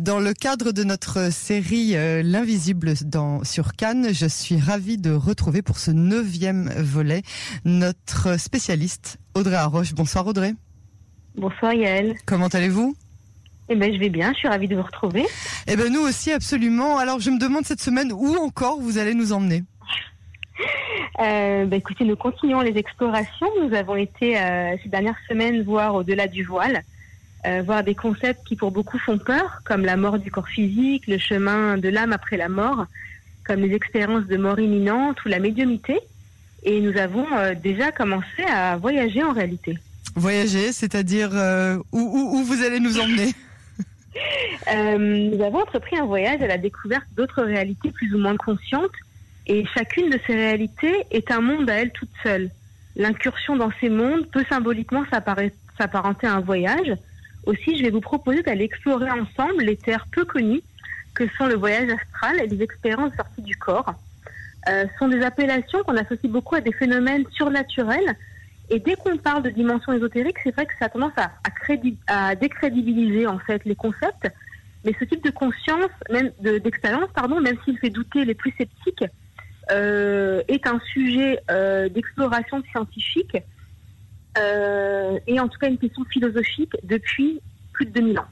Dans le cadre de notre série euh, L'invisible dans sur Cannes, je suis ravie de retrouver pour ce neuvième volet notre spécialiste Audrey Arroche. Bonsoir Audrey. Bonsoir Yael. Comment allez-vous? Eh ben je vais bien, je suis ravie de vous retrouver. Eh ben nous aussi absolument. Alors je me demande cette semaine où encore vous allez nous emmener? Euh, bah, écoutez, nous continuons les explorations. Nous avons été euh, ces dernières semaines voir au-delà du voile, euh, voir des concepts qui pour beaucoup font peur, comme la mort du corps physique, le chemin de l'âme après la mort, comme les expériences de mort imminente ou la médiumité. Et nous avons euh, déjà commencé à voyager en réalité. Voyager, c'est-à-dire euh, où, où, où vous allez nous emmener? Euh, nous avons entrepris un voyage à la découverte d'autres réalités plus ou moins conscientes, et chacune de ces réalités est un monde à elle toute seule. L'incursion dans ces mondes peut symboliquement s'apparenter à un voyage. Aussi, je vais vous proposer d'aller explorer ensemble les terres peu connues que sont le voyage astral et les expériences sorties du corps. Euh, sont des appellations qu'on associe beaucoup à des phénomènes surnaturels. Et dès qu'on parle de dimension ésotérique, c'est vrai que ça a tendance à, à, crédi- à décrédibiliser en fait les concepts. Mais ce type de conscience, même de- d'expérience, pardon, même s'il fait douter les plus sceptiques, euh, est un sujet euh, d'exploration scientifique euh, et en tout cas une question philosophique depuis plus de 2000 ans.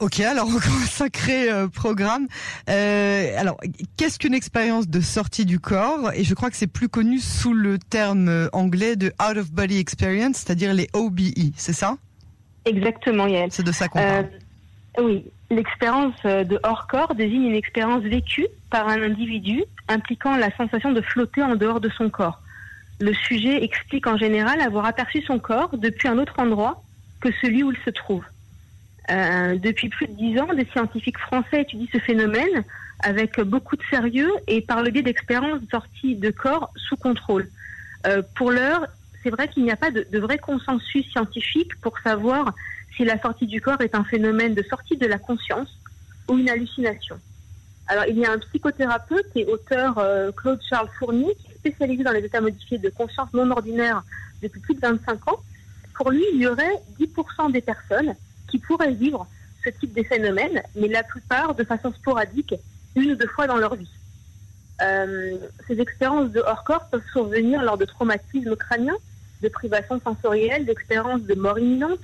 Ok, alors encore un sacré euh, programme. Euh, alors, qu'est-ce qu'une expérience de sortie du corps? Et je crois que c'est plus connu sous le terme euh, anglais de out of body experience, c'est-à-dire les OBE, c'est ça? Exactement, Yael. C'est de ça qu'on Euh, parle. oui, l'expérience de hors corps désigne une expérience vécue par un individu impliquant la sensation de flotter en dehors de son corps. Le sujet explique en général avoir aperçu son corps depuis un autre endroit que celui où il se trouve. Euh, depuis plus de dix ans, des scientifiques français étudient ce phénomène avec beaucoup de sérieux et par le biais d'expériences de sortie de corps sous contrôle. Euh, pour l'heure, c'est vrai qu'il n'y a pas de, vrai consensus scientifique pour savoir si la sortie du corps est un phénomène de sortie de la conscience ou une hallucination. Alors, il y a un psychothérapeute et auteur, euh, Claude Charles Fournier, spécialisé dans les états modifiés de conscience non ordinaire depuis plus de 25 ans. Pour lui, il y aurait 10% des personnes qui pourraient vivre ce type de phénomène, mais la plupart de façon sporadique, une ou deux fois dans leur vie. Euh, ces expériences de hors-corps peuvent survenir lors de traumatismes crâniens, de privations sensorielles, d'expériences de mort imminente,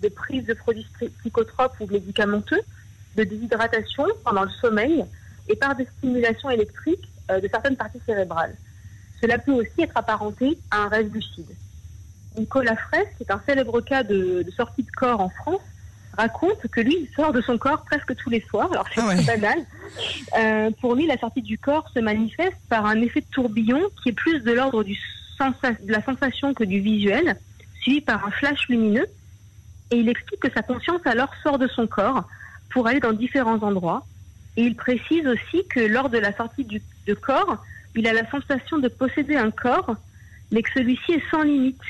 de prise de produits psychotropes ou médicamenteux, de déshydratation pendant le sommeil et par des stimulations électriques euh, de certaines parties cérébrales. Cela peut aussi être apparenté à un rêve lucide. Nicolas Fraisse, qui est un célèbre cas de, de sortie de corps en France, raconte que lui, il sort de son corps presque tous les soirs. Alors c'est Ah ouais. banal. Euh, pour lui, la sortie du corps se manifeste par un effet de tourbillon qui est plus de l'ordre du de la sensation que du visuel, suivi par un flash lumineux. Et il explique que sa conscience alors sort de son corps pour aller dans différents endroits. Et il précise aussi que lors de la sortie du, de corps, il a la sensation de posséder un corps, mais que celui-ci est sans limite.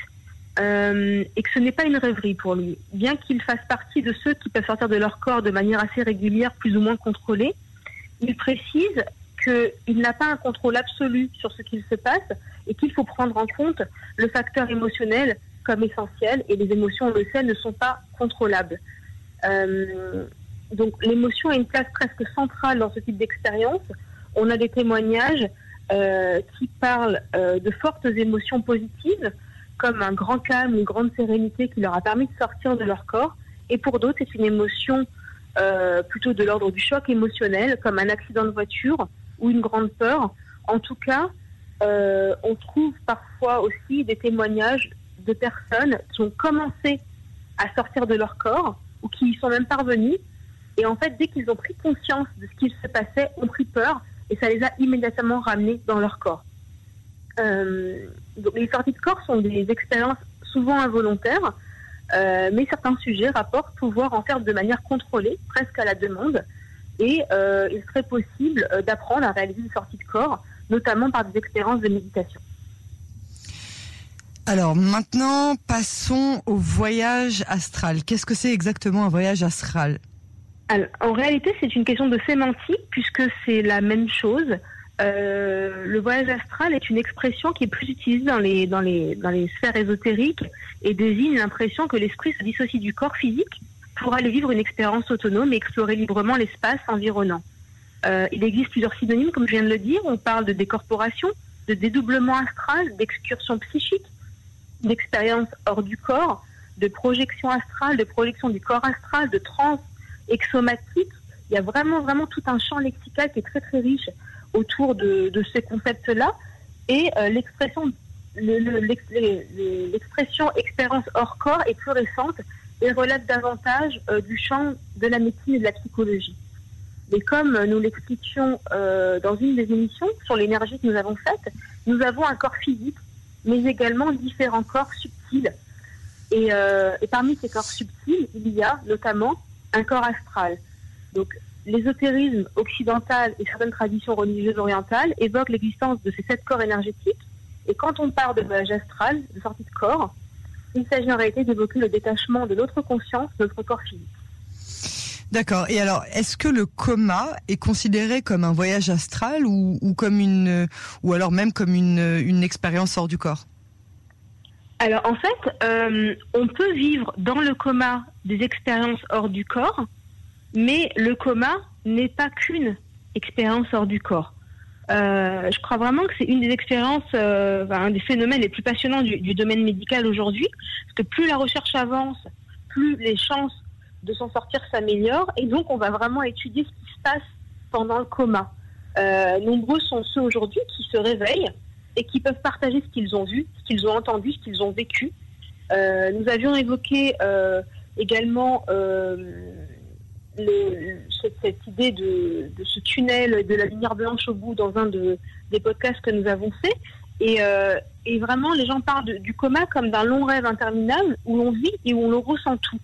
Euh, et que ce n'est pas une rêverie pour lui. Bien qu'il fasse partie de ceux qui peuvent sortir de leur corps de manière assez régulière, plus ou moins contrôlée, il précise qu'il n'a pas un contrôle absolu sur ce qu'il se passe et qu'il faut prendre en compte le facteur émotionnel comme essentiel et les émotions, on le sait, ne sont pas contrôlables. Euh, donc l'émotion a une place presque centrale dans ce type d'expérience. On a des témoignages euh, qui parlent euh, de fortes émotions positives, comme un grand calme, une grande sérénité qui leur a permis de sortir de leur corps. Et pour d'autres, c'est une émotion euh, plutôt de l'ordre du choc émotionnel, comme un accident de voiture ou une grande peur. En tout cas, euh, on trouve parfois aussi des témoignages de personnes qui ont commencé à sortir de leur corps ou qui y sont même parvenus. Et en fait, dès qu'ils ont pris conscience de ce qu'il se passait, ont pris peur et ça les a immédiatement ramenés dans leur corps. Euh, donc les sorties de corps sont des expériences souvent involontaires, euh, mais certains sujets rapportent pouvoir en faire de manière contrôlée, presque à la demande, et euh, il serait possible d'apprendre à réaliser des sorties de corps, notamment par des expériences de méditation. Alors maintenant, passons au voyage astral. Qu'est-ce que c'est exactement un voyage astral? En réalité, c'est une question de sémantique, puisque c'est la même chose. Euh, le voyage astral est une expression qui est plus utilisée dans les, dans les, dans les sphères ésotériques et désigne l'impression que l'esprit se dissocie du corps physique pour aller vivre une expérience autonome et explorer librement l'espace environnant. Euh, il existe plusieurs synonymes, comme je viens de le dire. On parle de décorporation, de dédoublement astral, d'excursion psychique, d'expérience hors du corps, de projection astrale, de projection du corps astral, de trans exomatique. Il y a vraiment, vraiment tout un champ lexical qui est très, très riche autour de, ces concepts-là. Et euh, l'expression l'expression expérience hors corps est plus récente et relève davantage euh, du champ de la médecine et de la psychologie. Mais comme nous l'expliquions euh, dans une des émissions sur l'énergie que nous avons faite, nous avons un corps physique, mais également différents corps subtils. Euh, et parmi ces corps subtils, il y a notamment un corps astral. Donc l'ésotérisme occidental et certaines traditions religieuses orientales évoquent l'existence de ces sept corps énergétiques. Et quand on parle de voyage astral, de sortie de corps, il s'agit en réalité d'évoquer le détachement de notre conscience, de notre corps physique. D'accord. Et alors, est-ce que le coma est considéré comme un voyage astral ou, alors même comme une expérience hors du corps? Alors, en fait, euh, on peut vivre dans le coma des expériences hors du corps, mais le coma n'est pas qu'une expérience hors du corps. Euh, je crois vraiment que c'est une des expériences, euh, un des phénomènes les plus passionnants du, domaine médical aujourd'hui, parce que plus la recherche avance, plus les chances de s'en sortir s'améliore. Et donc, on va vraiment étudier ce qui se passe pendant le coma. Nombreux sont ceux aujourd'hui qui se réveillent et qui peuvent partager ce qu'ils ont vu, ce qu'ils ont entendu, ce qu'ils ont vécu. Euh, nous avions évoqué euh, également cette, idée de, ce tunnel de la lumière blanche au bout dans un de, des podcasts que nous avons fait. Et, vraiment, les gens parlent du coma comme d'un long rêve interminable où l'on vit et où on ressent tout.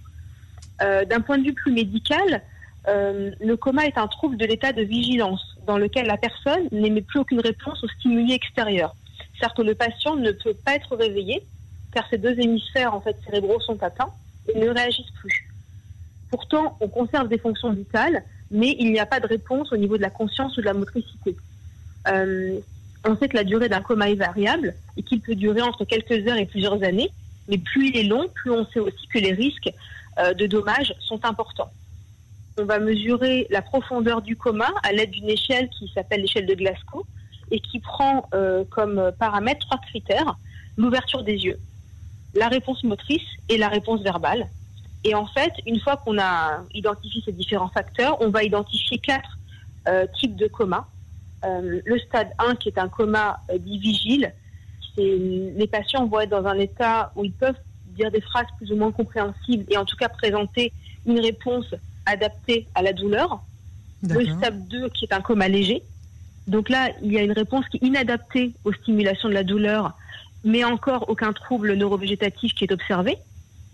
Euh, d'un point de vue plus médical, euh, le coma est un trouble de l'état de vigilance dans lequel la personne n'émet plus aucune réponse aux stimuli extérieurs. Certes, le patient ne peut pas être réveillé car ces deux hémisphères cérébraux sont atteints et ne réagissent plus. Pourtant, on conserve des fonctions vitales, mais il n'y a pas de réponse au niveau de la conscience ou de la motricité. Euh, on sait que la durée d'un coma est variable et qu'il peut durer entre quelques heures et plusieurs années, mais plus il est long, plus on sait aussi que les risques euh, de dommages sont importants. On va mesurer la profondeur du coma à l'aide d'une échelle qui s'appelle l'échelle de Glasgow et qui prend euh, comme paramètre trois critères l'ouverture des yeux, la réponse motrice et la réponse verbale. Et en fait, une fois qu'on a identifié ces différents facteurs, on va identifier quatre euh, types de coma. le stade 1 qui est un coma dit vigile, les patients vont être dans un état où ils peuvent dire des phrases plus ou moins compréhensibles et en tout cas présenter une réponse adaptée à la douleur. Le stade 2 qui est un coma léger. Donc là, il y a une réponse qui est inadaptée aux stimulations de la douleur, mais encore aucun trouble neurovégétatif qui est observé.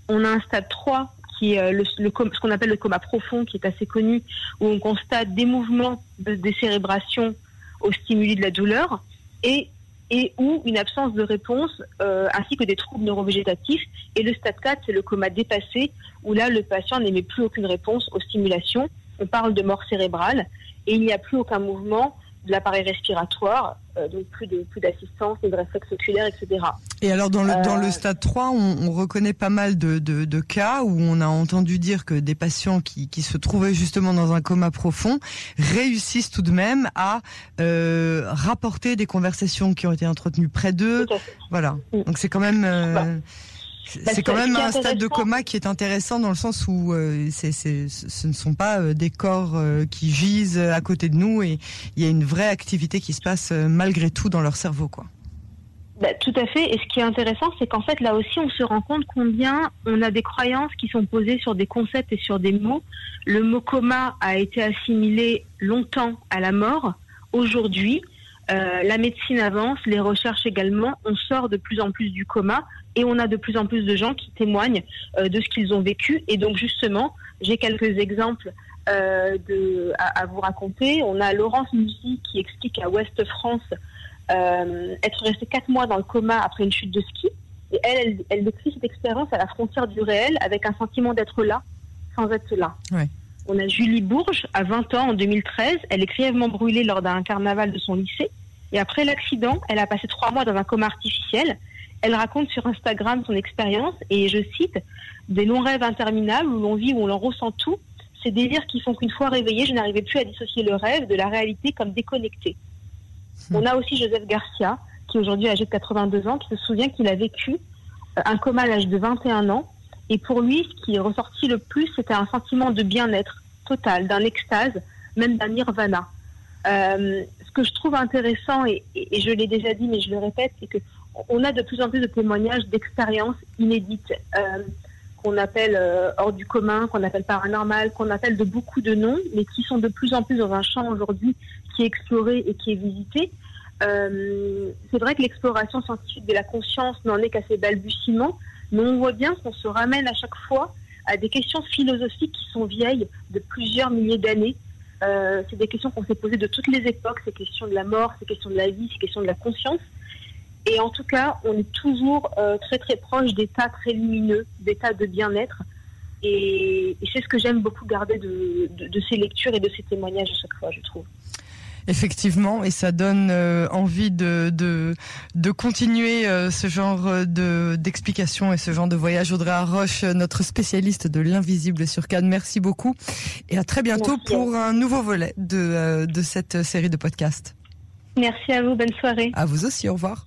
On a un stade 3 qui est euh, le, ce qu'on appelle le coma profond, qui est assez connu, où on constate des mouvements de décérébration aux stimuli de la douleur. Et et ou une absence de réponse euh, ainsi que des troubles neurovégétatifs. Et le stade 4, c'est le coma dépassé, où là, le patient n'émet plus aucune réponse aux stimulations. On parle de mort cérébrale et il n'y a plus aucun mouvement de l'appareil respiratoire, euh, donc plus de plus d'assistance, de réflexes oculaires, etc. Et alors dans le dans le euh, stade 3, on, on reconnaît pas mal de, de, de, cas où on a entendu dire que des patients qui, qui se trouvaient justement dans un coma profond réussissent tout de même à euh, rapporter des conversations qui ont été entretenues près d'eux. Voilà. Donc c'est quand même. Euh, bah, c'est quand même un stade de coma qui est intéressant dans le sens où euh, ce ne sont pas euh, des corps euh, qui gisent à côté de nous et il y a une vraie activité qui se passe malgré tout dans leur cerveau, quoi. Bah, tout à fait. Et ce qui est intéressant, c'est qu'en fait, là aussi, on se rend compte combien on a des croyances qui sont posées sur des concepts et sur des mots. Le mot coma a été assimilé longtemps à la mort. Aujourd'hui, la médecine avance, les recherches également. On sort de plus en plus du coma et on a de plus en plus de gens qui témoignent euh, de ce qu'ils ont vécu. Et donc justement, j'ai quelques exemples euh, de, à, vous raconter. On a Laurence Musi qui explique à Ouest France euh, être restée quatre mois dans le coma après une chute de ski. Et elle, elle, décrit cette expérience à la frontière du réel avec un sentiment d'être là sans être là. On a Julie Bourges, à 20 ans, en 2013. Elle est grièvement brûlée lors d'un carnaval de son lycée. Et après l'accident, elle a passé trois mois dans un coma artificiel Elle raconte sur Instagram son expérience et je cite des longs rêves interminables où l'on vit, où l'on ressent tout. Ces délires qui font qu'une fois réveillée, je n'arrivais plus à dissocier le rêve de la réalité comme déconnecté. Hmm. On a aussi Joseph Garcia, qui aujourd'hui âgé de 82 ans, qui se souvient qu'il a vécu euh, un coma à l'âge de 21 ans. Et pour lui, ce qui est ressorti le plus, c'était un sentiment de bien-être total, d'un extase, même d'un nirvana. Euh, ce que je trouve intéressant, et, je l'ai déjà dit, mais je le répète, c'est que on a de plus en plus de témoignages d'expériences inédites euh, qu'on appelle euh, hors du commun, qu'on appelle paranormal, qu'on appelle de beaucoup de noms, mais qui sont de plus en plus dans un champ aujourd'hui qui est exploré et qui est visité. Euh, c'est vrai que l'exploration scientifique de la conscience n'en est qu'à ses balbutiements, mais on voit bien qu'on se ramène à chaque fois à des questions philosophiques qui sont vieilles de plusieurs milliers d'années. C'est des questions qu'on s'est posées de toutes les époques, ces questions de la mort, ces questions de la vie, ces questions de la conscience. Et en tout cas, on est toujours euh, très très proche d'états très lumineux, d'états de bien-être. Et, c'est ce que j'aime beaucoup garder de, ces lectures et de ces témoignages à chaque fois, je trouve. Effectivement, et ça donne euh, envie de, de, continuer euh, ce genre de d'explication et ce genre de voyage. Audrey Roche, notre spécialiste de l'invisible sur Cannes, merci beaucoup et à très bientôt pour un nouveau volet de, de cette série de podcasts. Merci à vous, bonne soirée. À vous aussi, au revoir.